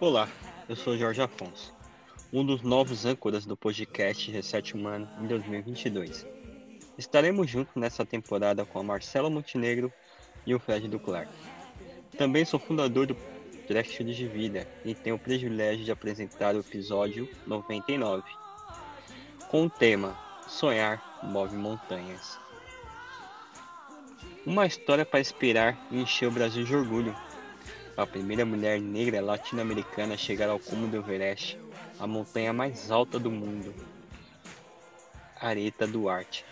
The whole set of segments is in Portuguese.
Olá, eu sou Jorge Afonso, um dos novos âncoras do podcast Reset Humano em 2022. Estaremos juntos nessa temporada com a Marcela Montenegro e o Fred Duclar. Também sou fundador do Trecho de Vida e tenho o privilégio de apresentar o episódio 99, com o tema Sonhar Move Montanhas. Uma história para inspirar e encher o Brasil de orgulho. A primeira mulher negra latino-americana a chegar ao cume do Everest, a montanha mais alta do mundo. Areta Duarte.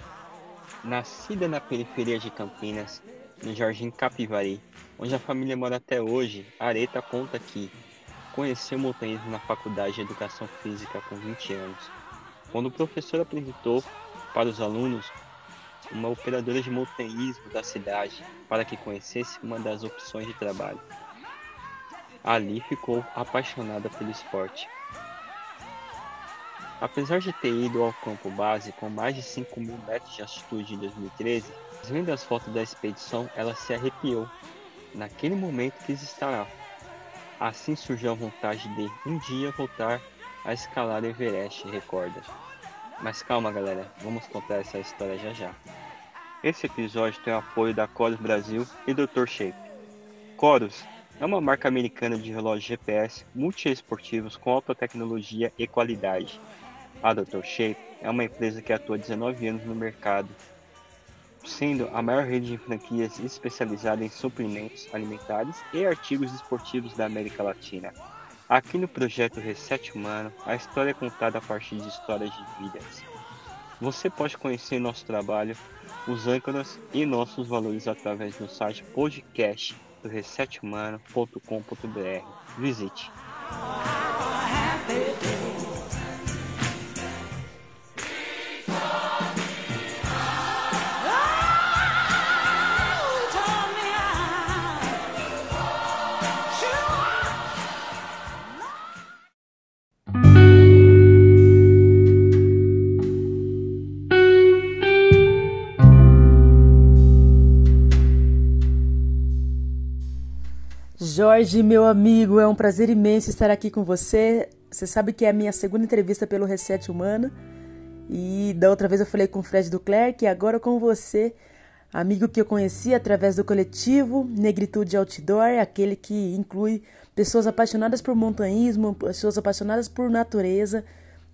Nascida na periferia de Campinas, no Jardim Capivari, onde a família mora até hoje, Areta conta que conheceu montanhismo na Faculdade de Educação Física com 20 anos, quando o professor apresentou para os alunos uma operadora de montanhismo da cidade para que conhecesse uma das opções de trabalho. Ali ficou apaixonada pelo esporte. Apesar de ter ido ao campo base com mais de 5 mil metros de altitude em 2013, vendo as fotos da expedição, ela se arrepiou. Naquele momento quis estar lá. Assim surgiu a vontade de um dia voltar a escalar Everest, recorda. Mas calma galera, vamos contar essa história já já. Esse episódio tem o apoio da Chorus Brasil e Dr. Shape. Chorus é uma marca americana de relógios GPS multiesportivos com alta tecnologia e qualidade. A Dr. Shape é uma empresa que atua há 19 anos no mercado, sendo a maior rede de franquias especializada em suprimentos alimentares e artigos esportivos da América Latina. Aqui no projeto Reset Humano, a história é contada a partir de histórias de vidas. Você pode conhecer nosso trabalho, os âncoras e nossos valores através do site podcast do resethumano.com.br. Visite. Jorge, meu amigo, é um prazer imenso estar aqui com você. Você sabe que é a minha segunda entrevista pelo Reset Humano. E da outra vez eu falei com o Fred Duclerc e agora com você, amigo que eu conheci através do coletivo Negritude Outdoor, aquele que inclui pessoas apaixonadas por montanhismo, pessoas apaixonadas por natureza,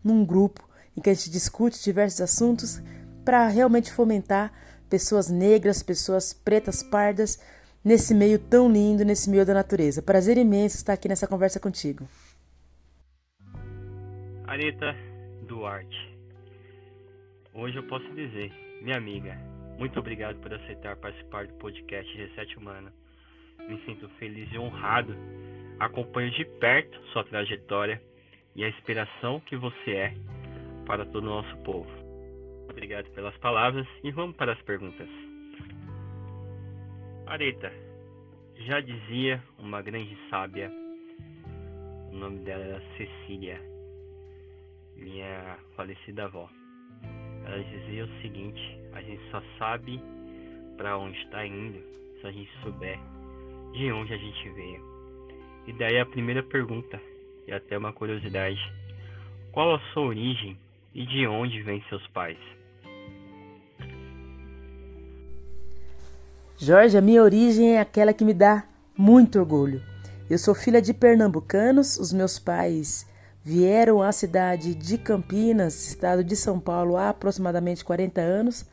num grupo em que a gente discute diversos assuntos para realmente fomentar pessoas negras, pessoas pretas, pardas nesse meio tão lindo, nesse meio da natureza. Prazer imenso estar aqui nessa conversa contigo. Areta Duarte. Hoje eu posso dizer, minha amiga, muito obrigado por aceitar participar do podcast Reset Humano. Me sinto feliz e honrado. Acompanho de perto sua trajetória e a inspiração que você é para todo o nosso povo. Obrigado pelas palavras e vamos para as perguntas. Areta, já dizia uma grande sábia, o nome dela era Cecília, minha falecida avó. Ela dizia o seguinte: a gente só sabe para onde está indo se a gente souber de onde a gente veio. E daí a primeira pergunta, e até uma curiosidade: qual a sua origem e de onde vêm seus pais? Jorge, a minha origem é aquela que me dá muito orgulho. Eu sou filha de pernambucanos, os meus pais vieram à cidade de Campinas, estado de São Paulo, há aproximadamente 40 anos,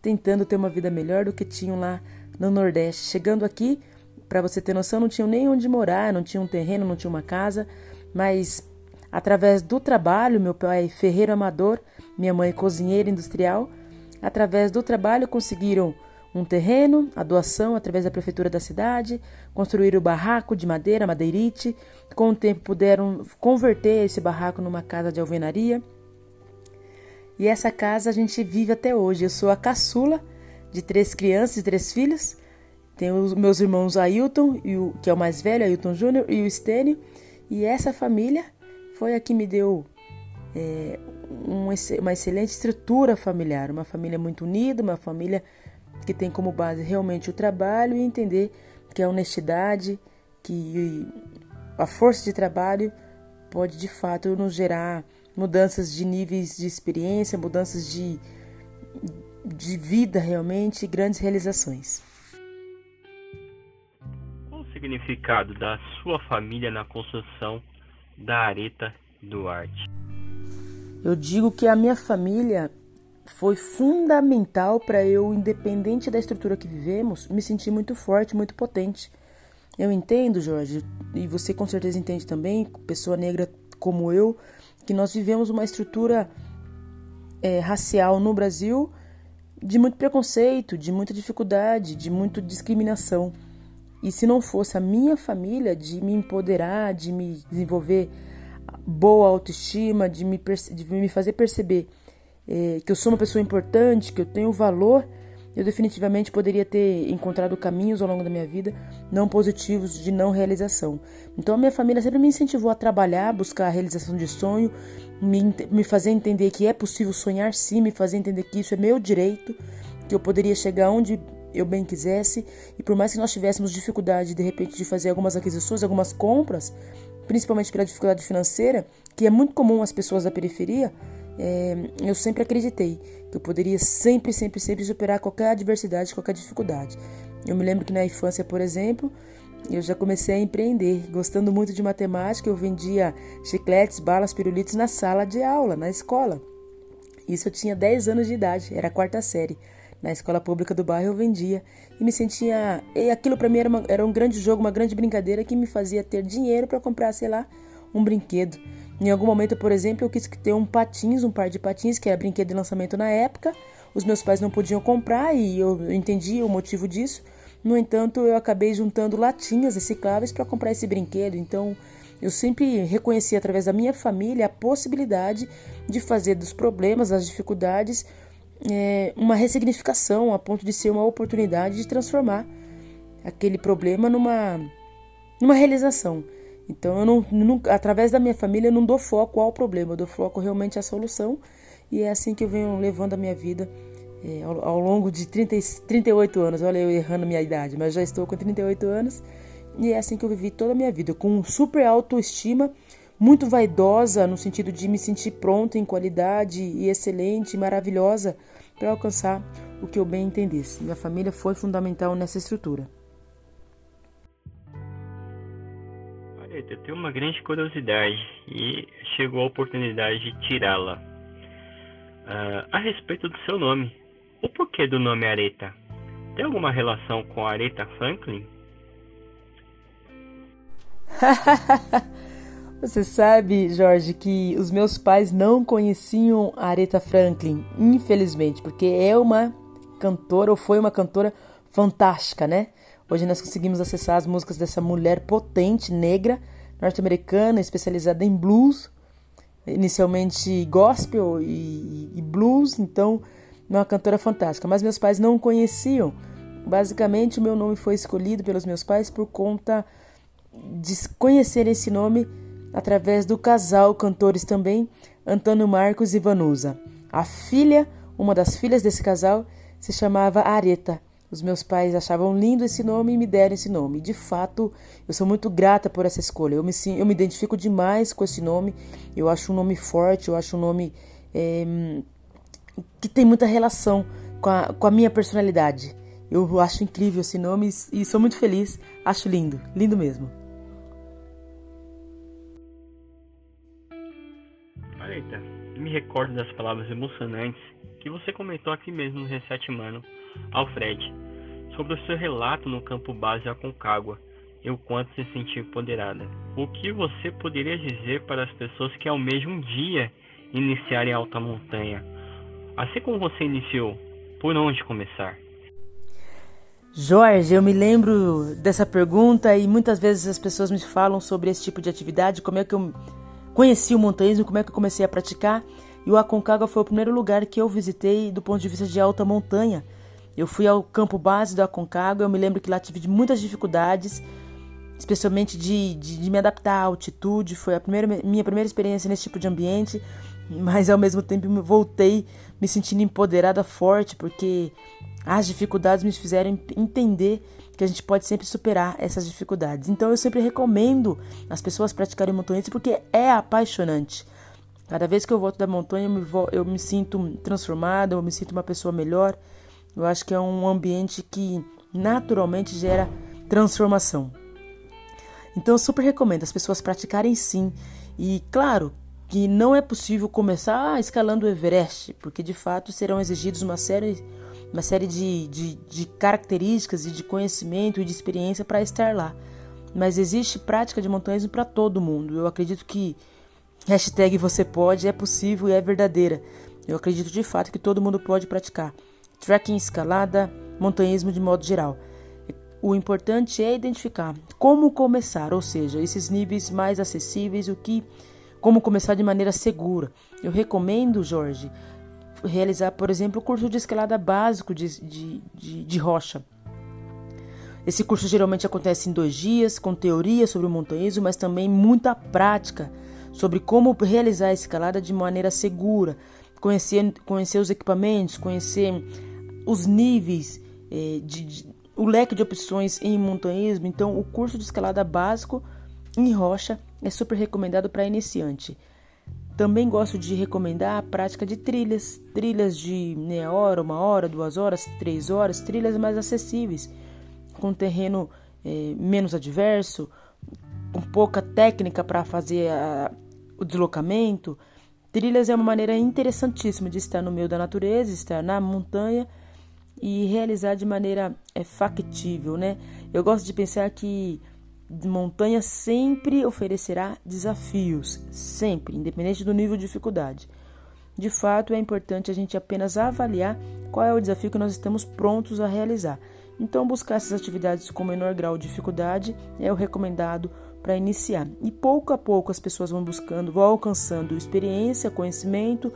tentando ter uma vida melhor do que tinham lá no Nordeste. Chegando aqui, para você ter noção, não tinham nem onde morar, não tinha um terreno, não tinha uma casa, mas através do trabalho, meu pai ferreiro amador, minha mãe cozinheira industrial, através do trabalho conseguiram um terreno, a doação através da prefeitura da cidade, construíram o barraco de madeira, madeirite. Com o tempo puderam converter esse barraco numa casa de alvenaria. E essa casa a gente vive até hoje. Eu sou a caçula de três crianças e três filhos. Tenho os meus irmãos Ailton, que é o mais velho, Ailton Júnior, e o Stênio. E essa família foi a que me deu é, uma excelente estrutura familiar, uma família muito unida, uma família que tem como base realmente o trabalho e entender que a honestidade, que a força de trabalho pode de fato nos gerar mudanças de níveis de experiência, mudanças de, de vida realmente, grandes realizações. Qual o significado da sua família na construção da Areta Duarte? Eu digo que a minha família foi fundamental para eu, independente da estrutura que vivemos, me sentir muito forte, muito potente. Eu entendo, Jorge, e você com certeza entende também, pessoa negra como eu, que nós vivemos uma estrutura é, racial no Brasil de muito preconceito, de muita dificuldade, de muita discriminação. E se não fosse a minha família de me empoderar, de me desenvolver boa autoestima, de me, de me fazer perceber é, que eu sou uma pessoa importante, que eu tenho valor, eu definitivamente poderia ter encontrado caminhos ao longo da minha vida não positivos de não realização. Então a minha família sempre me incentivou a trabalhar, buscar a realização de sonho, me, me fazer entender que é possível sonhar sim, me fazer entender que isso é meu direito, que eu poderia chegar onde eu bem quisesse, e por mais que nós tivéssemos dificuldade de repente de fazer algumas aquisições, algumas compras, principalmente pela dificuldade financeira, que é muito comum às pessoas da periferia, é, eu sempre acreditei que eu poderia sempre, sempre, sempre superar qualquer adversidade, qualquer dificuldade. Eu me lembro que na infância, por exemplo, eu já comecei a empreender. Gostando muito de matemática, eu vendia chicletes, balas, pirulitos na sala de aula, na escola. Isso eu tinha 10 anos de idade, era a quarta série. Na escola pública do bairro eu vendia e me sentia. E aquilo para mim era, uma, era um grande jogo, uma grande brincadeira que me fazia ter dinheiro para comprar, sei lá, um brinquedo. Em algum momento, por exemplo, eu quis ter um patins, um par de patins, que era brinquedo de lançamento na época. Os meus pais não podiam comprar e eu entendi o motivo disso. No entanto, eu acabei juntando latinhas recicláveis para comprar esse brinquedo. Então, eu sempre reconheci através da minha família a possibilidade de fazer dos problemas, das dificuldades, é, uma ressignificação, a ponto de ser uma oportunidade de transformar aquele problema numa, numa realização. Então, eu não, através da minha família, eu não dou foco ao problema, eu dou foco realmente à solução. E é assim que eu venho levando a minha vida é, ao, ao, longo de 30, 38 anos. Olha, eu errando minha idade, mas já estou com 38 anos. E é assim que eu vivi toda a minha vida, com super autoestima, muito vaidosa, no sentido de me sentir pronta em qualidade e excelente, maravilhosa, para alcançar o que eu bem entendesse. Minha família foi fundamental nessa estrutura. Eu tenho uma grande curiosidade e chegou a oportunidade de tirá-la. Uh, a respeito do seu nome, o porquê do nome Areta? Tem alguma relação com Aretha Franklin? Você sabe, Jorge, que os meus pais não conheciam a Aretha Franklin, infelizmente, porque é uma cantora ou foi uma cantora fantástica, né? Hoje nós conseguimos acessar as músicas dessa mulher potente, negra, norte-americana, especializada em blues, inicialmente gospel e, e blues, então é uma cantora fantástica. Mas meus pais não conheciam. Basicamente, o meu nome foi escolhido pelos meus pais por conta de conhecer esse nome através do casal cantores também, Antônio Marcos e Vanusa. A filha, uma das filhas desse casal, se chamava Areta. Os meus pais achavam lindo esse nome e me deram esse nome. De fato, eu sou muito grata por essa escolha. Eu me, eu me identifico demais com esse nome. Eu acho um nome forte, eu acho um nome é, que tem muita relação com a, com a minha personalidade. Eu acho incrível esse nome e sou muito feliz. Acho lindo, lindo mesmo. Eita, me recordo das palavras emocionantes que você comentou aqui mesmo no Reset Mano ao Fred sobre o seu relato no campo base Aconcagua e o quanto se sentiu empoderada. O que você poderia dizer para as pessoas que almejam um dia iniciar em alta montanha? Assim como você iniciou, por onde começar? Jorge, eu me lembro dessa pergunta e muitas vezes as pessoas me falam sobre esse tipo de atividade, como é que eu conheci o montanhismo, como é que eu comecei a praticar. E o Aconcagua foi o primeiro lugar que eu visitei do ponto de vista de alta montanha. Eu fui ao campo base do Aconcagua, eu me lembro que lá tive muitas dificuldades, especialmente de, de, de me adaptar à altitude. Foi a primeira, minha primeira experiência nesse tipo de ambiente, mas ao mesmo tempo voltei me sentindo empoderada, forte, porque as dificuldades me fizeram entender que a gente pode sempre superar essas dificuldades. Então eu sempre recomendo as pessoas praticarem montanhismo porque é apaixonante. Cada vez que eu volto da montanha, eu me, eu me sinto transformada, eu me sinto uma pessoa melhor. Eu acho que é um ambiente que naturalmente gera transformação. Então eu super recomendo as pessoas praticarem sim. E claro que não é possível começar escalando o Everest, porque de fato serão exigidos uma série uma série de, de, de características e de conhecimento e de experiência para estar lá. Mas existe prática de montanhismo para todo mundo. Eu acredito que hashtag você pode é possível e é verdadeira. Eu acredito de fato que todo mundo pode praticar. Trekking, escalada, montanhismo de modo geral. O importante é identificar como começar, ou seja, esses níveis mais acessíveis, o que, como começar de maneira segura. Eu recomendo, Jorge, realizar, por exemplo, o curso de escalada básico de, de, de, de rocha. Esse curso geralmente acontece em dois dias, com teoria sobre o montanhismo, mas também muita prática sobre como realizar a escalada de maneira segura, conhecer, conhecer os equipamentos, conhecer os níveis, eh, de, de, o leque de opções em montanhismo. Então, o curso de escalada básico em rocha é super recomendado para iniciante. Também gosto de recomendar a prática de trilhas, trilhas de meia hora, uma hora, duas horas, três horas, trilhas mais acessíveis, com terreno é, menos adverso, com pouca técnica para fazer a, o deslocamento. Trilhas é uma maneira interessantíssima de estar no meio da natureza, estar na montanha e realizar de maneira é, factível, né? Eu gosto de pensar que montanha sempre oferecerá desafios, sempre, independente do nível de dificuldade. De fato, é importante a gente apenas avaliar qual é o desafio que nós estamos prontos a realizar. Então, buscar essas atividades com menor grau de dificuldade é o recomendado para iniciar. E pouco a pouco as pessoas vão buscando, vão alcançando experiência, conhecimento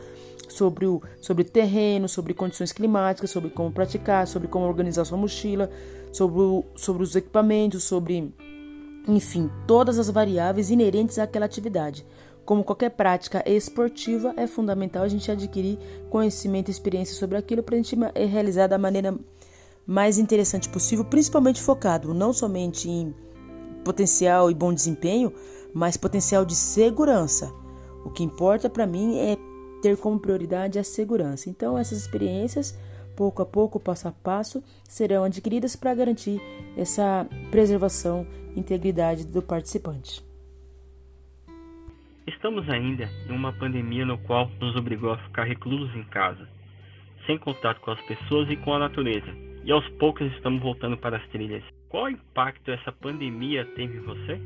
sobre o sobre terreno, sobre condições climáticas, sobre como praticar, sobre como organizar sua mochila, sobre, o, sobre os equipamentos, sobre enfim, todas as variáveis inerentes àquela atividade. Como qualquer prática esportiva, é fundamental a gente adquirir conhecimento e experiência sobre aquilo para a gente realizar da maneira mais interessante possível, principalmente focado não somente em potencial e bom desempenho, mas potencial de segurança. O que importa para mim é ter como prioridade a segurança. Então, essas experiências pouco a pouco, passo a passo, serão adquiridas para garantir essa preservação e integridade do participante. Estamos ainda em uma pandemia no qual nos obrigou a ficar reclusos em casa, sem contato com as pessoas e com a natureza, e aos poucos estamos voltando para as trilhas. Qual impacto essa pandemia teve em você?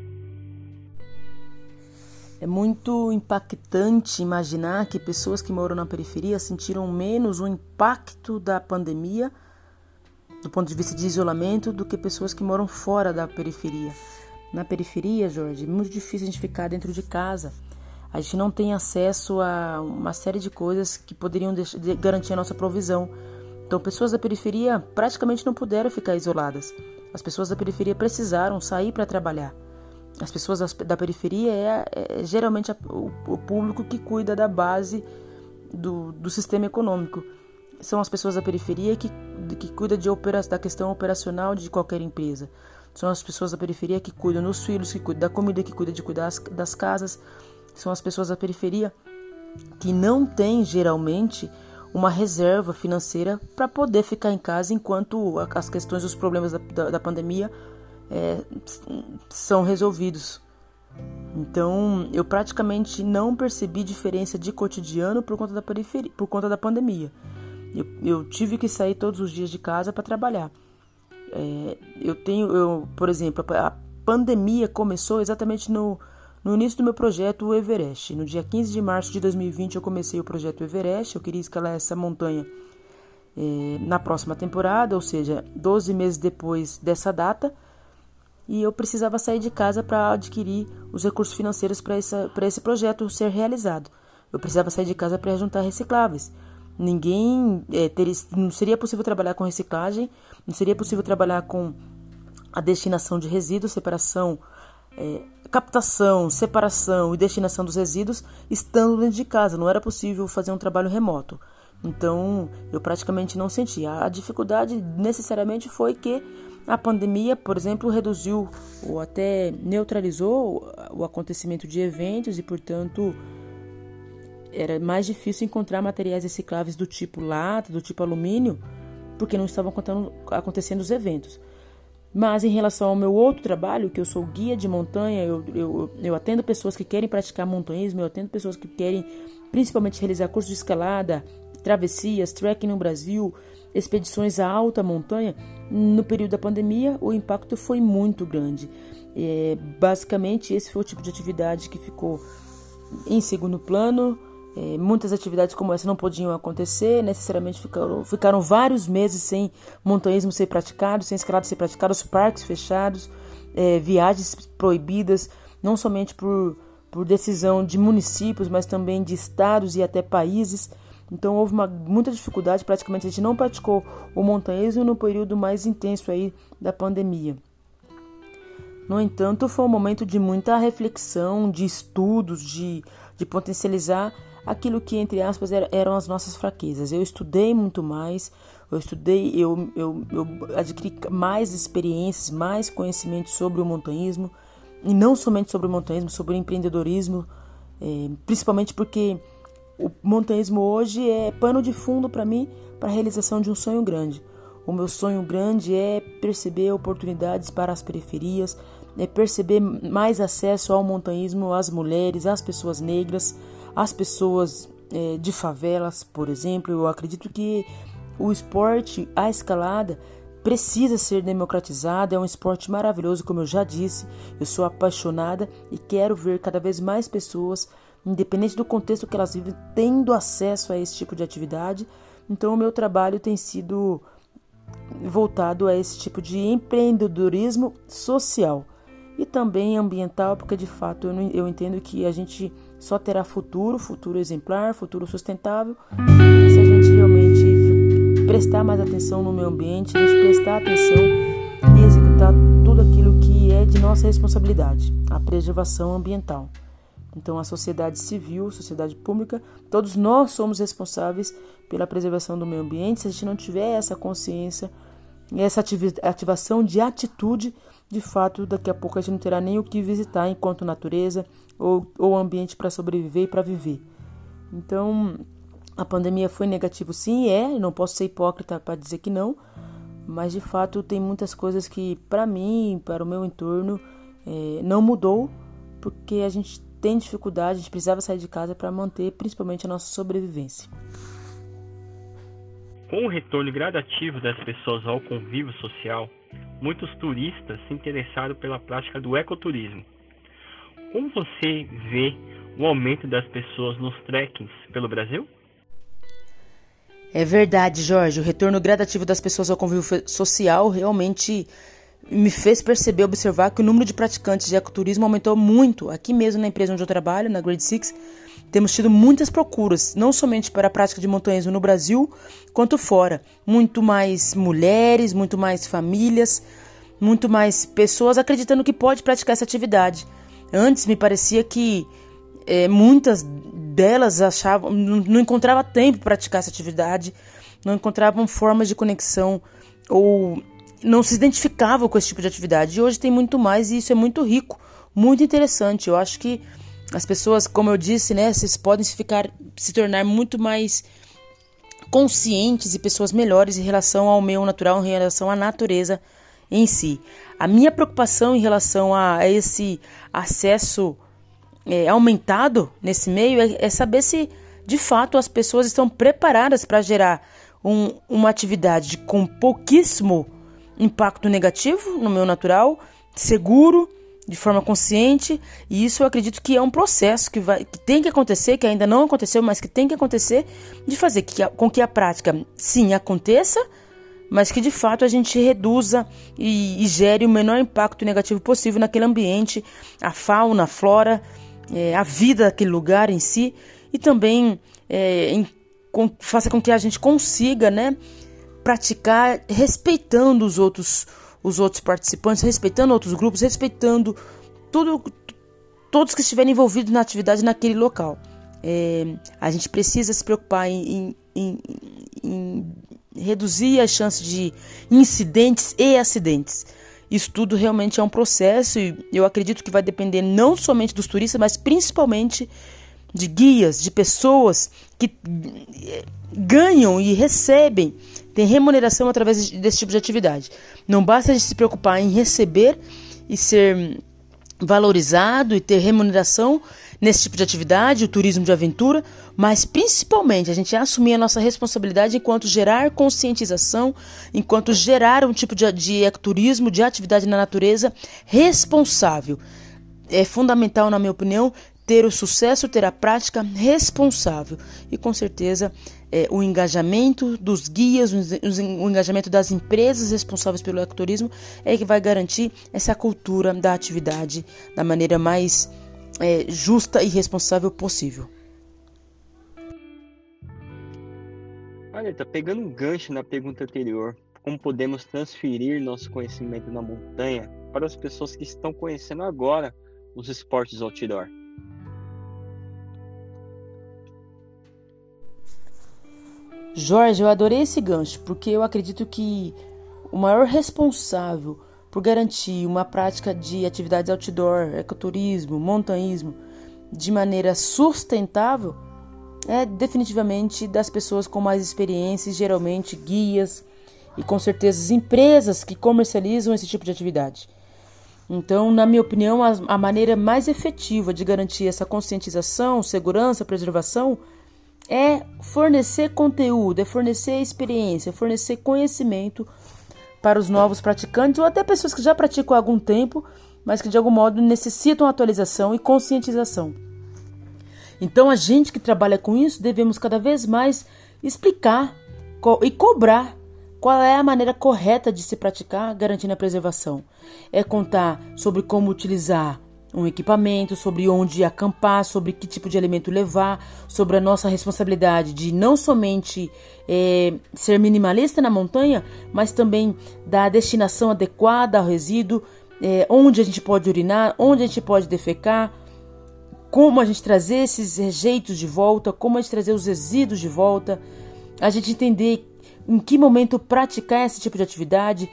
É muito impactante imaginar que pessoas que moram na periferia sentiram menos o impacto da pandemia, do ponto de vista de isolamento, do que pessoas que moram fora da periferia. Na periferia, Jorge, é muito difícil a gente ficar dentro de casa. A gente não tem acesso a uma série de coisas que poderiam garantir a nossa provisão. Então, pessoas da periferia praticamente não puderam ficar isoladas. As pessoas da periferia precisaram sair para trabalhar. As pessoas da periferia é, é geralmente a, o, o, público que cuida da base do, do sistema econômico. São as pessoas da periferia que, que cuidam de opera, da questão operacional de qualquer empresa. São as pessoas da periferia que cuidam dos filhos, que cuidam da comida, que cuidam de cuidar das, das casas. São as pessoas da periferia que não têm geralmente uma reserva financeira para poder ficar em casa enquanto as questões, os problemas da, da, da pandemia é, são resolvidos. Então, eu praticamente não percebi diferença de cotidiano por conta da periferia, por conta da pandemia. Eu, eu tive que sair todos os dias de casa para trabalhar. É, eu tenho, eu, por exemplo, a pandemia começou exatamente no, no início do meu projeto o Everest. No dia 15 de março de 2020 eu comecei o projeto Everest. Eu queria escalar essa montanha é, na próxima temporada, ou seja, 12 meses depois dessa data e eu precisava sair de casa para adquirir os recursos financeiros para esse projeto ser realizado. Eu precisava sair de casa para juntar recicláveis. ninguém é, teria, não seria possível trabalhar com reciclagem, não seria possível trabalhar com a destinação de resíduos, separação, é, captação, separação e destinação dos resíduos estando dentro de casa. Não era possível fazer um trabalho remoto. Então, eu praticamente não sentia. A dificuldade necessariamente foi que a pandemia, por exemplo, reduziu ou até neutralizou o acontecimento de eventos e, portanto, era mais difícil encontrar materiais recicláveis do tipo lata, do tipo alumínio, porque não estavam acontecendo os eventos. Mas em relação ao meu outro trabalho, que eu sou guia de montanha, eu, eu, eu atendo pessoas que querem praticar montanhismo, eu atendo pessoas que querem principalmente realizar cursos de escalada, travessias, trekking no Brasil, expedições a alta montanha, no período da pandemia o impacto foi muito grande. É, basicamente, esse foi o tipo de atividade que ficou em segundo plano. É, muitas atividades como essa não podiam acontecer, necessariamente ficaram, ficaram vários meses sem montanhismo ser praticado, sem escalada ser praticado, os parques fechados, é, viagens proibidas, não somente por, por decisão de municípios, mas também de estados e até países. Então houve uma, muita dificuldade, praticamente a gente não praticou o montanhismo no período mais intenso aí da pandemia. No entanto, foi um momento de muita reflexão, de estudos, de, de potencializar aquilo que, entre aspas, eram as nossas fraquezas. Eu estudei muito mais, eu estudei, eu, eu, eu adquiri mais experiências, mais conhecimentos sobre o montanhismo, e não somente sobre o montanhismo, sobre o empreendedorismo, é, principalmente porque o montanhismo hoje é pano de fundo para mim para a realização de um sonho grande. O meu sonho grande é perceber oportunidades para as periferias, é perceber mais acesso ao montanhismo às mulheres, às pessoas negras, às pessoas é, de favelas, por exemplo. Eu acredito que o esporte, a escalada, precisa ser democratizado. É um esporte maravilhoso, como eu já disse. Eu sou apaixonada e quero ver cada vez mais pessoas independente do contexto que elas vivem, tendo acesso a esse tipo de atividade. Então, o meu trabalho tem sido voltado a esse tipo de empreendedorismo social e também ambiental, porque de fato eu, eu entendo que a gente só terá futuro, futuro exemplar, futuro sustentável, se a gente realmente prestar mais atenção no meio ambiente, a gente prestar atenção e executar tudo aquilo que é de nossa responsabilidade, a preservação ambiental. Então, a sociedade civil, sociedade pública, todos nós somos responsáveis pela preservação do meio ambiente. Se a gente não tiver essa consciência, essa ativação de atitude, de fato, daqui a pouco a gente não terá nem o que visitar enquanto natureza ou, ou ambiente para sobreviver e para viver. Então, a pandemia foi negativo, sim, é. Não posso ser hipócrita para dizer que não, mas de fato tem muitas coisas que, para mim, para o meu entorno, é, não mudou, porque a gente tem dificuldade, a gente precisava sair de casa para manter principalmente a nossa sobrevivência. Com o retorno gradativo das pessoas ao convívio social, muitos turistas se interessaram pela prática do ecoturismo. Como você vê o aumento das pessoas nos trekkings pelo Brasil? É verdade, Jorge. O retorno gradativo das pessoas ao convívio social realmente me fez perceber, observar que o número de praticantes de ecoturismo aumentou muito. Aqui mesmo na empresa onde eu trabalho, na Grade Six, temos tido muitas procuras, não somente para a prática de montanhismo no Brasil, quanto fora. Muito mais mulheres, muito mais famílias, muito mais pessoas acreditando que pode praticar essa atividade. Antes me parecia que é, muitas delas achavam, não, não encontrava tempo para praticar essa atividade, não encontravam formas de conexão ou não se identificavam com esse tipo de atividade. E hoje tem muito mais e isso é muito rico, muito interessante. Eu acho que as pessoas, como eu disse, né, vocês podem se ficar se tornar muito mais conscientes e pessoas melhores em relação ao meio natural, em relação à natureza em si. A minha preocupação em relação a esse acesso é, aumentado nesse meio é, é, saber se de fato as pessoas estão preparadas para gerar um, uma atividade com pouquíssimo impacto negativo no meu natural, seguro, de forma consciente, e isso eu acredito que é um processo que, vai, que tem que acontecer, que ainda não aconteceu, mas que tem que acontecer, de fazer que, com que a prática, sim, aconteça, mas que de fato a gente reduza e, e gere o menor impacto negativo possível naquele ambiente, a fauna, a flora, é, a vida daquele lugar em si, e também é, em com, faça com que a gente consiga, né, praticar respeitando os outros os outros participantes, respeitando outros grupos, respeitando tudo, todos que estiverem envolvidos na atividade naquele local. É, a gente precisa se preocupar em, em, em, em reduzir as chances de incidentes e acidentes. Isso tudo realmente é um processo e eu acredito que vai depender não somente dos turistas, mas principalmente de guias, de pessoas que eh, ganham e recebem, têm remuneração através desse tipo de atividade. Não basta a gente se preocupar em receber e ser valorizado e ter remuneração nesse tipo de atividade, o turismo de aventura, mas principalmente a gente assumir a nossa responsabilidade enquanto gerar conscientização, enquanto gerar um tipo de, de ecoturismo, de atividade na natureza responsável. É fundamental, na minha opinião, ter o sucesso, ter a prática responsável e com certeza é, o engajamento dos guias, o engajamento das empresas responsáveis pelo ecoturismo é que vai garantir essa cultura da atividade da maneira mais é, justa e responsável possível. Olha, tá pegando um gancho na pergunta anterior, como podemos transferir nosso conhecimento na montanha para as pessoas que estão conhecendo agora os esportes outdoor? Jorge, eu adorei esse gancho, porque eu acredito que o maior responsável por garantir uma prática de atividades outdoor, ecoturismo, montanhismo de maneira sustentável é definitivamente das pessoas com mais experiência, geralmente guias e com certeza empresas que comercializam esse tipo de atividade. Então, na minha opinião, a, a maneira mais efetiva de garantir essa conscientização, segurança, preservação é fornecer conteúdo, é fornecer experiência, é fornecer conhecimento para os novos praticantes ou até pessoas que já praticam há algum tempo, mas que de algum modo necessitam atualização e conscientização. Então, a gente que trabalha com isso devemos cada vez mais explicar e cobrar qual é a maneira correta de se praticar garantindo a preservação. É contar sobre como utilizar um equipamento, sobre onde acampar, sobre que tipo de alimento levar, sobre a nossa responsabilidade de não somente é, ser minimalista na montanha, mas também da destinação adequada ao resíduo, é, onde a gente pode urinar, onde a gente pode defecar, como a gente trazer esses rejeitos de volta, como a gente trazer os resíduos de volta, a gente entender em que momento praticar esse tipo de atividade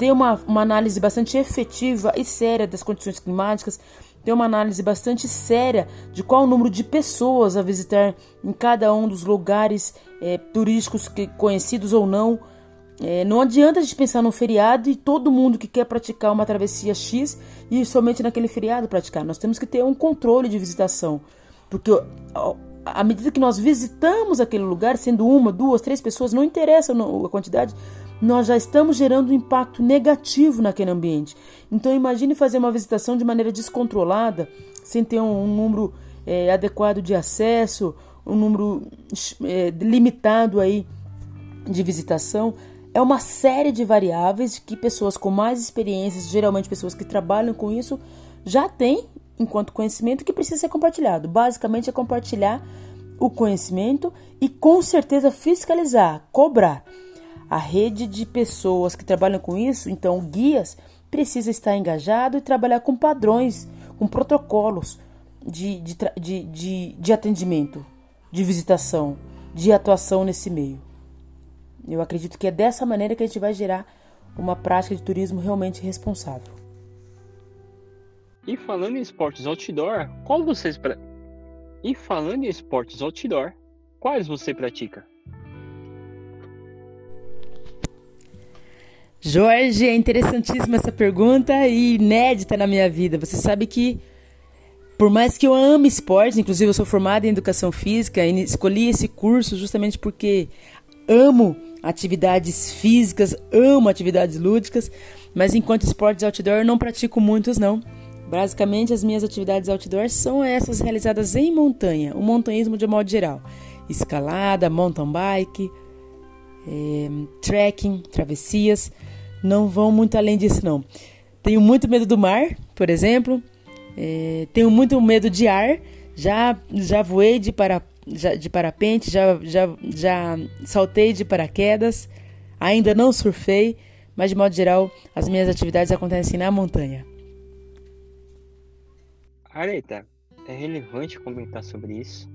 ter uma, uma análise bastante efetiva e séria das condições climáticas, ter uma análise bastante séria de qual o número de pessoas a visitar em cada um dos lugares é, turísticos que, conhecidos ou não. É, não adianta a gente pensar no feriado e todo mundo que quer praticar uma travessia X e somente naquele feriado praticar. Nós temos que ter um controle de visitação, porque à medida que nós visitamos aquele lugar, sendo uma, duas, três pessoas, não interessa a quantidade, nós já estamos gerando um impacto negativo naquele ambiente. Então imagine fazer uma visitação de maneira descontrolada, sem ter um, um número é, adequado de acesso, um número é, limitado aí de visitação. É uma série de variáveis que pessoas com mais experiências, geralmente pessoas que trabalham com isso, já têm enquanto conhecimento que precisa ser compartilhado. Basicamente é compartilhar o conhecimento e com certeza fiscalizar, cobrar. A rede de pessoas que trabalham com isso, então guias, precisa estar engajado e trabalhar com padrões, com protocolos de, de, de, de, de atendimento, de visitação, de atuação nesse meio. Eu acredito que é dessa maneira que a gente vai gerar uma prática de turismo realmente responsável. E falando em esportes outdoor, qual vocês pra... E falando em esportes outdoor, quais você pratica? Jorge, é interessantíssima essa pergunta e inédita na minha vida. Você sabe que, por mais que eu ame esporte, inclusive eu sou formada em educação física e escolhi esse curso justamente porque amo atividades físicas, amo atividades lúdicas, mas enquanto esportes outdoor eu não pratico muitos não. Basicamente as minhas atividades outdoor são essas realizadas em montanha, o montanhismo de modo geral, escalada, mountain bike, é, trekking, travessias não vão muito além disso, não. Tenho muito medo do mar, por exemplo. É, tenho muito medo de ar. Já, já voei de, para, já, de parapente, já, já, já saltei de paraquedas, ainda não surfei, mas de modo geral as minhas atividades acontecem na montanha. Areta, é relevante comentar sobre isso?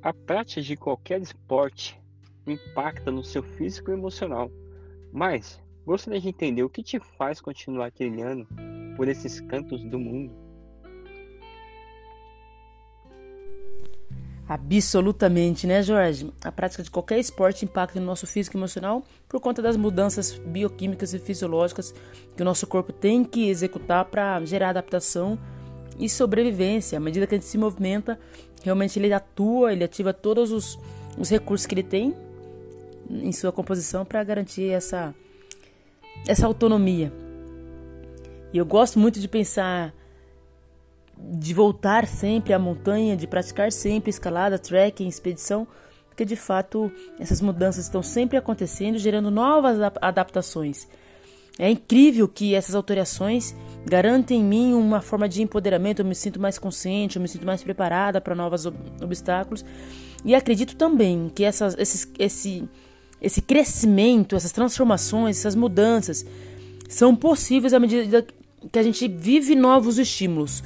A prática de qualquer esporte impacta no seu físico e emocional, mas gostaria de entender o que te faz continuar trilhando por esses cantos do mundo. Absolutamente, né, Jorge? A prática de qualquer esporte impacta no nosso físico emocional por conta das mudanças bioquímicas e fisiológicas que o nosso corpo tem que executar para gerar adaptação e sobrevivência. À medida que a gente se movimenta, realmente ele atua, ele ativa todos os, os recursos que ele tem em sua composição para garantir essa, essa autonomia. E eu gosto muito de pensar de voltar sempre à montanha, de praticar sempre escalada, trekking, expedição, porque de fato essas mudanças estão sempre acontecendo, gerando novas adaptações. É incrível que essas alterações garantem em mim uma forma de empoderamento, eu me sinto mais consciente, eu me sinto mais preparada para novos obstáculos. E acredito também que essas, esses, esse, esse crescimento, essas transformações, essas mudanças são possíveis à medida que a gente vive novos estímulos.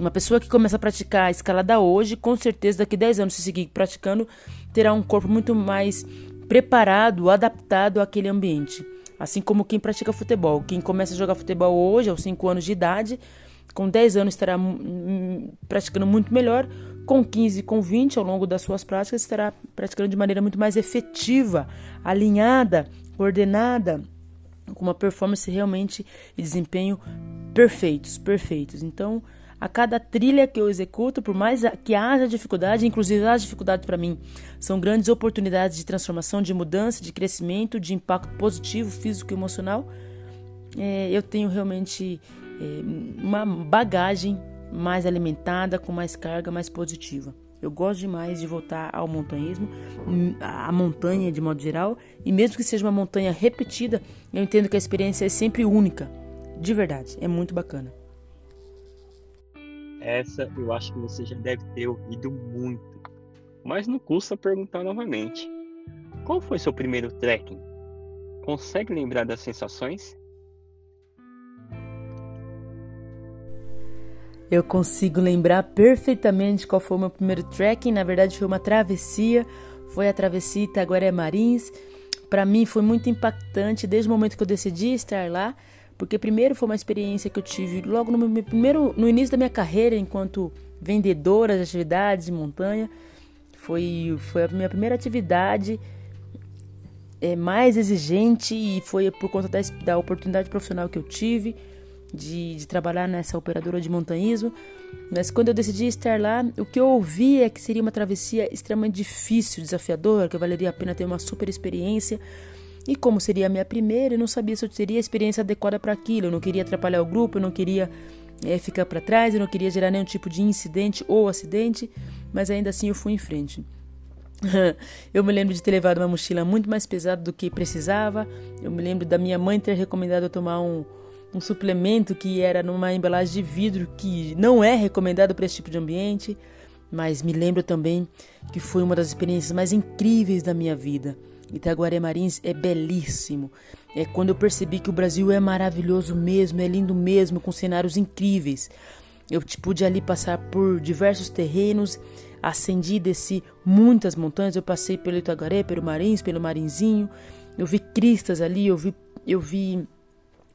Uma pessoa que começa a praticar a escalada hoje, com certeza daqui a 10 anos, se seguir praticando, terá um corpo muito mais preparado, adaptado àquele ambiente. Assim como quem pratica futebol. Quem começa a jogar futebol hoje, aos 5 anos de idade, com 10 anos estará praticando muito melhor, com 15, com 20, ao longo das suas práticas, estará praticando de maneira muito mais efetiva, alinhada, coordenada, com uma performance realmente e desempenho perfeitos, perfeitos. Então, a cada trilha que eu executo, por mais que haja dificuldade, inclusive as dificuldades para mim são grandes oportunidades de transformação, de mudança, de crescimento, de impacto positivo, físico e emocional. É, eu tenho realmente é, uma bagagem mais alimentada, com mais carga, mais positiva. Eu gosto demais de voltar ao montanhismo, à montanha de modo geral, e mesmo que seja uma montanha repetida, eu entendo que a experiência é sempre única, de verdade, é muito bacana. Essa eu acho que você já deve ter ouvido muito. Mas não custa perguntar novamente. Qual foi seu primeiro trekking? Consegue lembrar das sensações? Eu consigo lembrar perfeitamente qual foi o meu primeiro trekking. Na verdade, foi uma travessia. Foi a travessia Itaguaré Marins. Para mim foi muito impactante desde o momento que eu decidi estar lá. Porque primeiro foi uma experiência que eu tive logo no meu primeiro no início da minha carreira enquanto vendedora de atividades de montanha. Foi foi a minha primeira atividade é, mais exigente e foi por conta da, da oportunidade profissional que eu tive de, de, trabalhar nessa operadora de montanhismo. Mas quando eu decidi estar lá, o que eu ouvi é que seria uma travessia extremamente difícil, desafiadora, que valeria a pena ter uma super experiência. E como seria a minha primeira, eu não sabia se eu teria a experiência adequada para aquilo. Eu não queria atrapalhar o grupo, eu não queria é, ficar para trás, eu não queria gerar nenhum tipo de incidente ou acidente, mas ainda assim eu fui em frente. eu me lembro de ter levado uma mochila muito mais pesada do que precisava. Eu me lembro da minha mãe ter recomendado eu tomar um, um suplemento que era numa embalagem de vidro que não é recomendado para esse tipo de ambiente. Mas me lembro também que foi uma das experiências mais incríveis da minha vida. Itaguaré Marins é belíssimo. É quando eu percebi que o Brasil é maravilhoso mesmo, é lindo mesmo, com cenários incríveis. Eu pude ali passar por diversos terrenos, ascendi e desci muitas montanhas. Eu passei pelo Itaguaré, pelo Marins, pelo Marinzinho. Eu vi cristas ali, eu vi, eu vi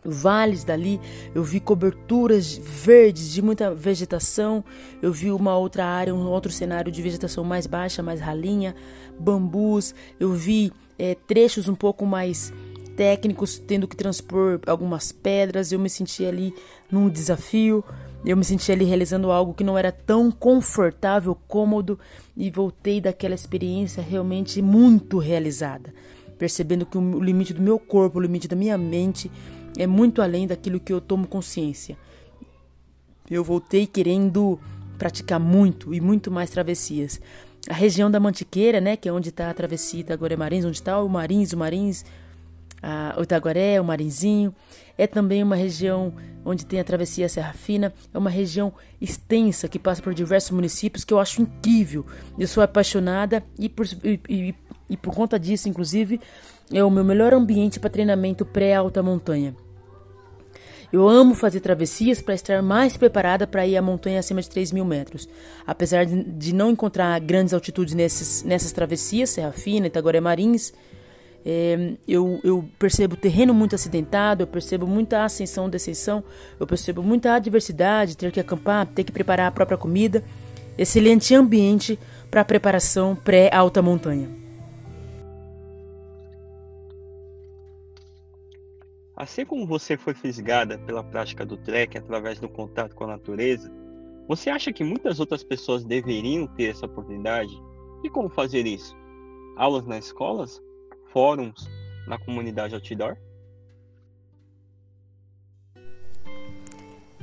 vales dali, eu vi coberturas verdes de muita vegetação, eu vi uma outra área, um outro cenário de vegetação mais baixa, mais ralinha, bambus, eu vi é, trechos um pouco mais técnicos, tendo que transpor algumas pedras. Eu me senti ali num desafio, eu me senti ali realizando algo que não era tão confortável, cômodo e voltei daquela experiência realmente muito realizada, percebendo que o limite do meu corpo, o limite da minha mente é muito além daquilo que eu tomo consciência. Eu voltei querendo praticar muito e muito mais travessias a região da Mantiqueira, né, que é onde está a travessia Itaguaré Marins, onde está o Marins, o Marins, a, o Itaguaré, o Marinzinho. É também uma região onde tem a travessia Serra Fina. É uma região extensa que passa por diversos municípios que eu acho incrível. Eu sou apaixonada e por, e, e, e por conta disso, inclusive, é o meu melhor ambiente para treinamento pré-alta montanha. Eu amo fazer travessias para estar mais preparada para ir à montanha acima de 3 mil metros. Apesar de, não encontrar grandes altitudes nesses, nessas travessias, Serra Fina, Itaguaré Marins, é, eu, eu, percebo terreno muito acidentado, eu percebo muita ascensão, descensão, eu percebo muita adversidade, ter que acampar, ter que preparar a própria comida. Excelente ambiente para preparação pré-alta montanha. Assim como você foi fisgada pela prática do trekking através do contato com a natureza, você acha que muitas outras pessoas deveriam ter essa oportunidade? E como fazer isso? Aulas nas escolas? Fóruns na comunidade outdoor?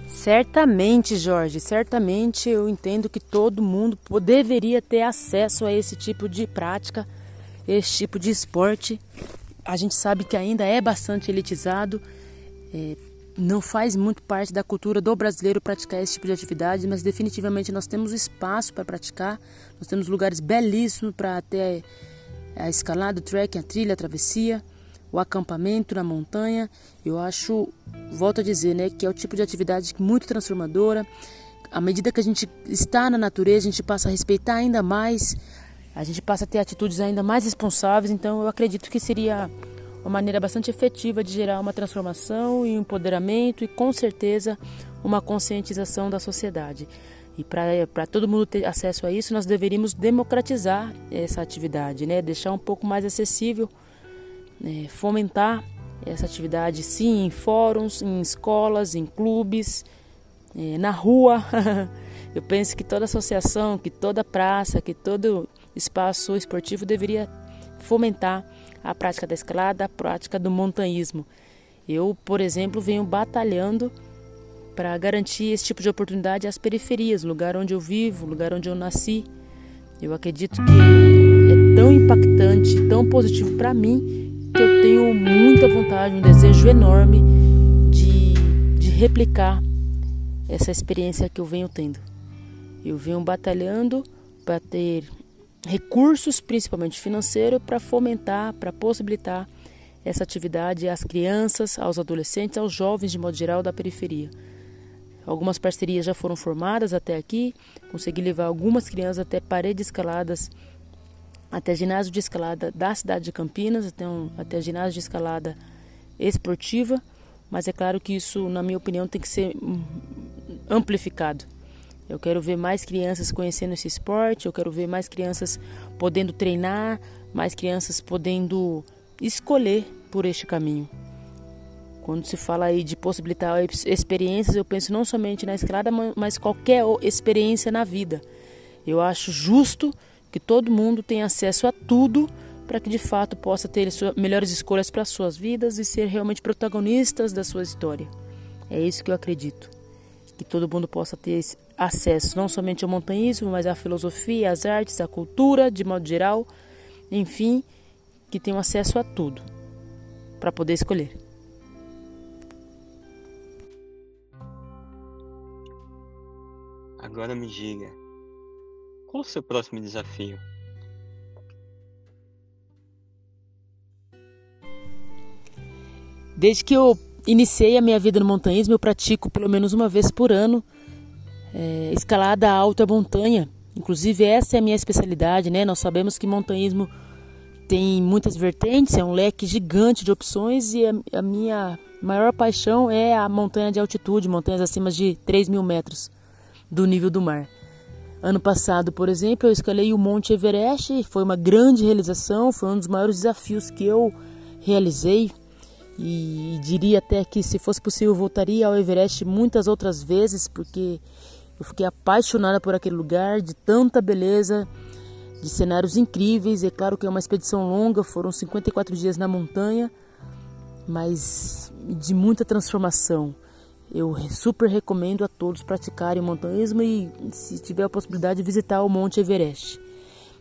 Certamente, Jorge, certamente eu entendo que todo mundo deveria ter acesso a esse tipo de prática, esse tipo de esporte a gente sabe que ainda é bastante elitizado, é, não faz muito parte da cultura do brasileiro praticar esse tipo de atividade, mas definitivamente nós temos espaço para praticar, nós temos lugares belíssimos para ter a escalada, o trekking, a trilha, a travessia, o acampamento na montanha. Eu acho, volto a dizer, né, que é o tipo de atividade muito transformadora. À medida que a gente está na natureza, a gente passa a respeitar ainda mais a gente passa a ter atitudes ainda mais responsáveis, então eu acredito que seria uma maneira bastante efetiva de gerar uma transformação e um empoderamento e com certeza uma conscientização da sociedade. E para todo mundo ter acesso a isso, nós deveríamos democratizar essa atividade, né? deixar um pouco mais acessível, né? fomentar essa atividade, sim, em fóruns, em escolas, em clubes, eh, na rua. Eu penso que toda associação, que toda praça, que todo espaço esportivo deveria fomentar a prática da escalada, a prática do montanhismo. Eu, por exemplo, venho batalhando para garantir esse tipo de oportunidade às periferias, lugar onde eu vivo, lugar onde eu nasci. Eu acredito que é tão impactante, tão positivo para mim, que eu tenho muita vontade, um desejo enorme de, de replicar essa experiência que eu venho tendo. Eu venho batalhando para ter recursos, principalmente financeiro, para fomentar, para possibilitar essa atividade às crianças, aos adolescentes, aos jovens de modo geral da periferia. Algumas parcerias já foram formadas até aqui, consegui levar algumas crianças até paredes escaladas, até ginásio de escalada da cidade de Campinas, até, um, até ginásio de escalada esportiva, mas é claro que isso, na minha opinião, tem que ser hum, amplificado. Eu quero ver mais crianças conhecendo esse esporte, eu quero ver mais crianças podendo treinar, mais crianças podendo escolher por este caminho. Quando se fala aí de possibilitar experiências, eu penso não somente na escalada, mas qualquer experiência na vida. Eu acho justo que todo mundo tenha acesso a tudo para que de fato possa ter melhores escolhas para suas vidas e ser realmente protagonistas da sua história. É isso que eu acredito. Que todo mundo possa ter acesso não somente ao montanhismo, mas à filosofia, às artes, à cultura, de modo geral, enfim, que tenham acesso a tudo para poder escolher. Agora me diga, qual o seu próximo desafio? Desde que eu iniciei a minha vida no montanhismo, eu pratico pelo menos uma vez por ano é, escalada alta montanha. Inclusive essa é a minha especialidade, né? Nós sabemos que montanhismo tem muitas vertentes, é um leque gigante de opções e a, a minha maior paixão é a montanha de altitude, montanhas acima de 3 mil metros do nível do mar. Ano passado, por exemplo, eu escalei o Monte Everest, foi uma grande realização, foi um dos maiores desafios que eu realizei e diria até que se fosse possível voltaria ao Everest muitas outras vezes, porque eu fiquei apaixonada por aquele lugar, de tanta beleza, de cenários incríveis. É claro que é uma expedição longa, foram 54 dias na montanha, mas de muita transformação. Eu super recomendo a todos praticarem montanhismo e, se tiver a possibilidade, visitar o Monte Everest.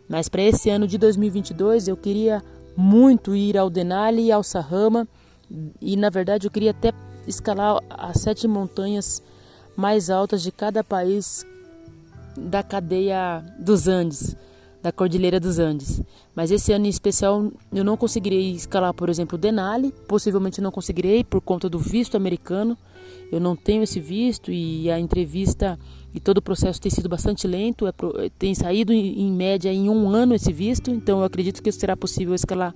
Mas para esse ano de 2022 eu queria muito ir ao Denali e ao Sahama e na verdade eu queria até escalar as sete montanhas mais altas de cada país da cadeia dos Andes, da Cordilheira dos Andes. Mas esse ano em especial eu não conseguirei escalar, por exemplo, o Denali, possivelmente não conseguirei por conta do visto americano. Eu não tenho esse visto e a entrevista e todo o processo tem sido bastante lento, é, tem saído em, em média em um ano esse visto, então eu acredito que será possível escalar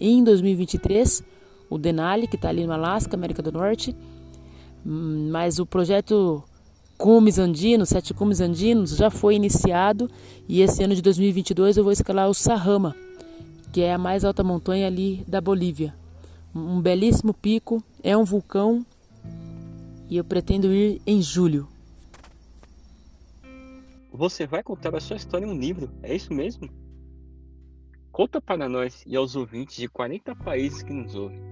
em 2023 o Denali, que está ali no Alasca, América do Norte. Mas o projeto cumes andinos, sete cumes andinos, já foi iniciado e esse ano de 2022 eu vou escalar o Sahama, que é a mais alta montanha ali da Bolívia. Um belíssimo pico, é um vulcão e eu pretendo ir em julho. Você vai contar a sua história em um livro, é isso mesmo? Conta para nós e aos ouvintes de 40 países que nos ouvem.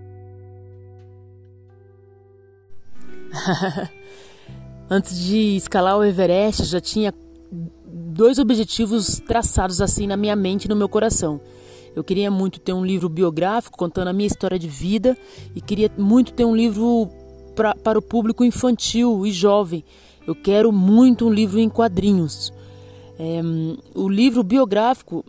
Antes de escalar o Everest, já tinha dois objetivos traçados assim na minha mente e no meu coração. Eu queria muito ter um livro biográfico contando a minha história de vida e queria muito ter um livro pra, para o público infantil e jovem. Eu quero muito um livro em quadrinhos. É, o livro biográfico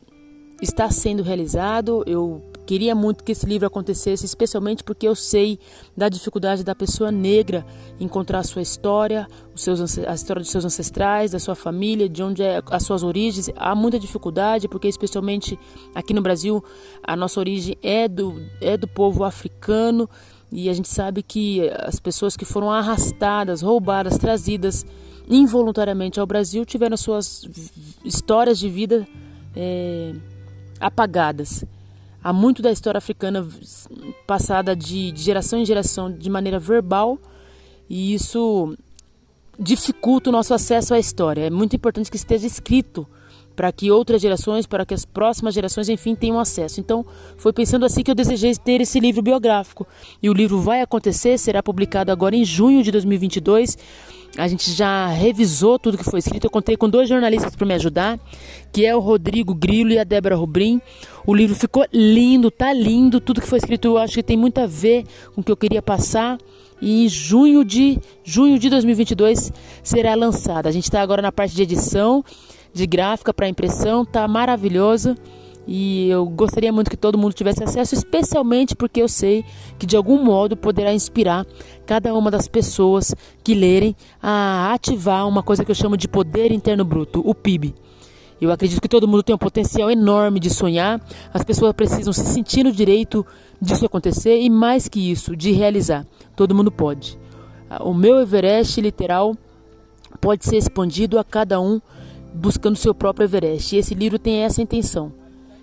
está sendo realizado. Eu Queria muito que esse livro acontecesse, especialmente porque eu sei da dificuldade da pessoa negra encontrar a sua história, os seus, a história dos seus ancestrais, da sua família, de onde é as suas origens. Há muita dificuldade, porque especialmente aqui no Brasil, a nossa origem é do, é do povo africano. E a gente sabe que as pessoas que foram arrastadas, roubadas, trazidas involuntariamente ao Brasil tiveram suas histórias de vida é, apagadas. Há muito da história africana passada de, geração em geração de maneira verbal e isso dificulta o nosso acesso à história. É muito importante que esteja escrito para que outras gerações, para que as próximas gerações, enfim, tenham acesso. Então, foi pensando assim que eu desejei ter esse livro biográfico. E o livro vai acontecer, será publicado agora em junho de 2022. A gente já revisou tudo que foi escrito. Eu contei com dois jornalistas para me ajudar, que é o Rodrigo Grilo e a Débora Rubrim. O livro ficou lindo, tá lindo. Tudo que foi escrito eu acho que tem muito a ver com o que eu queria passar. E em junho de, junho de 2022 será lançado. A gente está agora na parte de edição, de gráfica para impressão, tá maravilhoso. E eu gostaria muito que todo mundo tivesse acesso, especialmente porque eu sei que de algum modo poderá inspirar cada uma das pessoas que lerem a ativar uma coisa que eu chamo de poder interno bruto, o PIB. Eu acredito que todo mundo tem um potencial enorme de sonhar, as pessoas precisam se sentir no direito disso acontecer e mais que isso, de realizar. Todo mundo pode. O meu Everest literal pode ser expandido a cada um buscando seu próprio Everest. E esse livro tem essa intenção: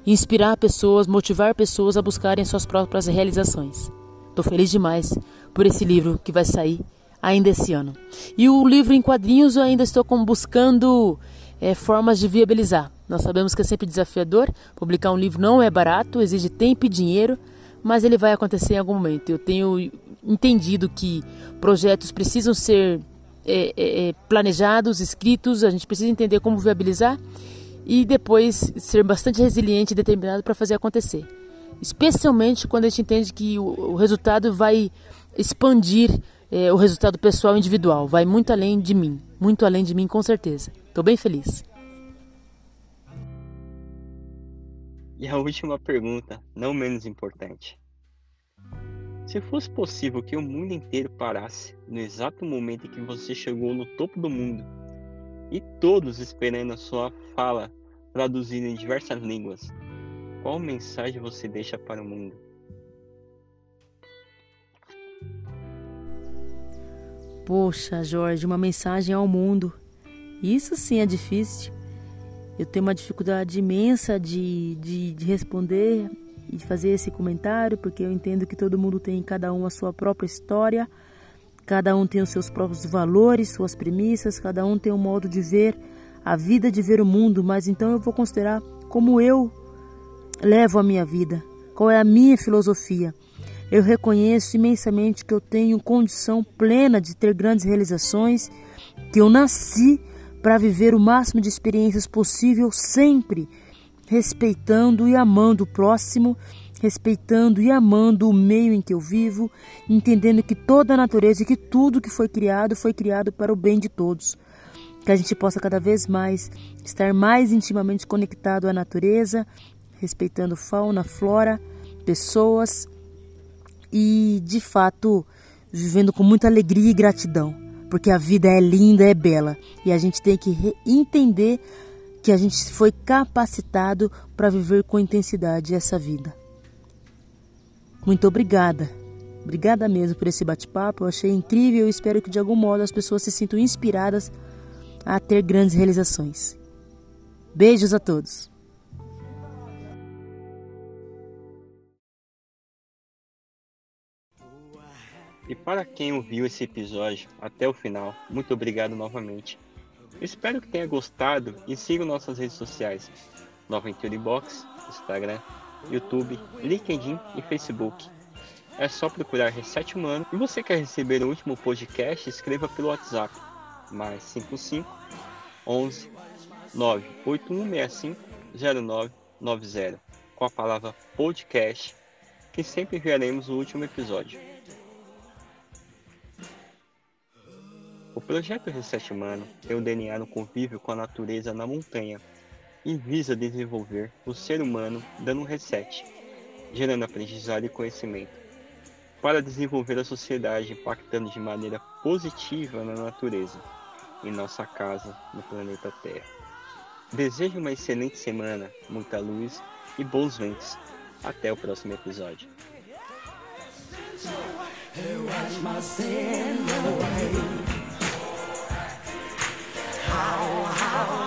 inspirar pessoas, motivar pessoas a buscarem suas próprias realizações. Estou feliz demais por esse livro que vai sair ainda esse ano. E o livro em quadrinhos eu ainda estou buscando é, formas de viabilizar. Nós sabemos que é sempre desafiador, publicar um livro não é barato, exige tempo e dinheiro, mas ele vai acontecer em algum momento. Eu tenho entendido que projetos precisam ser é, é, é, planejados, escritos, a gente precisa entender como viabilizar e depois ser bastante resiliente e determinado para fazer acontecer. Especialmente quando a gente entende que o, o resultado vai expandir é, o resultado pessoal individual, vai muito além de mim, muito além de mim com certeza. Estou bem feliz. E a última pergunta, não menos importante. Se fosse possível que o mundo inteiro parasse no exato momento em que você chegou no topo do mundo e todos esperando a sua fala traduzida em diversas línguas, qual mensagem você deixa para o mundo? Poxa, Jorge, uma mensagem ao mundo. Isso sim é difícil. Eu tenho uma dificuldade imensa de, de, de responder e de fazer esse comentário, porque eu entendo que todo mundo tem, cada um, a sua própria história, cada um tem os seus próprios valores, suas premissas, cada um tem um modo de ver a vida, de ver o mundo, mas então eu vou considerar como eu levo a minha vida, qual é a minha filosofia. Eu reconheço imensamente que eu tenho condição plena de ter grandes realizações, que eu nasci para viver o máximo de experiências possível sempre respeitando e amando o próximo respeitando e amando o meio em que eu vivo, entendendo que toda a natureza e que tudo que foi criado foi criado para o bem de todos. Que a gente possa cada vez mais estar mais intimamente conectado à natureza, respeitando fauna, flora, pessoas e, de fato, vivendo com muita alegria e gratidão, porque a vida é linda, é bela e a gente tem que entender que a gente foi capacitado para viver com intensidade essa vida. Muito obrigada. Obrigada mesmo por esse bate-papo. Eu achei incrível e espero que de algum modo as pessoas se sintam inspiradas a ter grandes realizações. Beijos a todos. E para quem ouviu esse episódio até o final, muito obrigado novamente. espero que tenha gostado e siga nossas redes sociais: Nova Box, Instagram, YouTube, LinkedIn e Facebook. É só procurar Reset Humano. E você quer receber o último podcast? Escreva pelo WhatsApp. Mais 55 11 98165 0990 com a palavra podcast que sempre enviaremos no último episódio. O projeto Reset Humano tem o DNA no convívio com a natureza na montanha e visa desenvolver o ser humano dando um reset, gerando aprendizado e conhecimento, para desenvolver a sociedade impactando de maneira positiva na natureza, em nossa casa, no planeta Terra. Desejo uma excelente semana, muita luz e bons ventos. Até o próximo episódio. How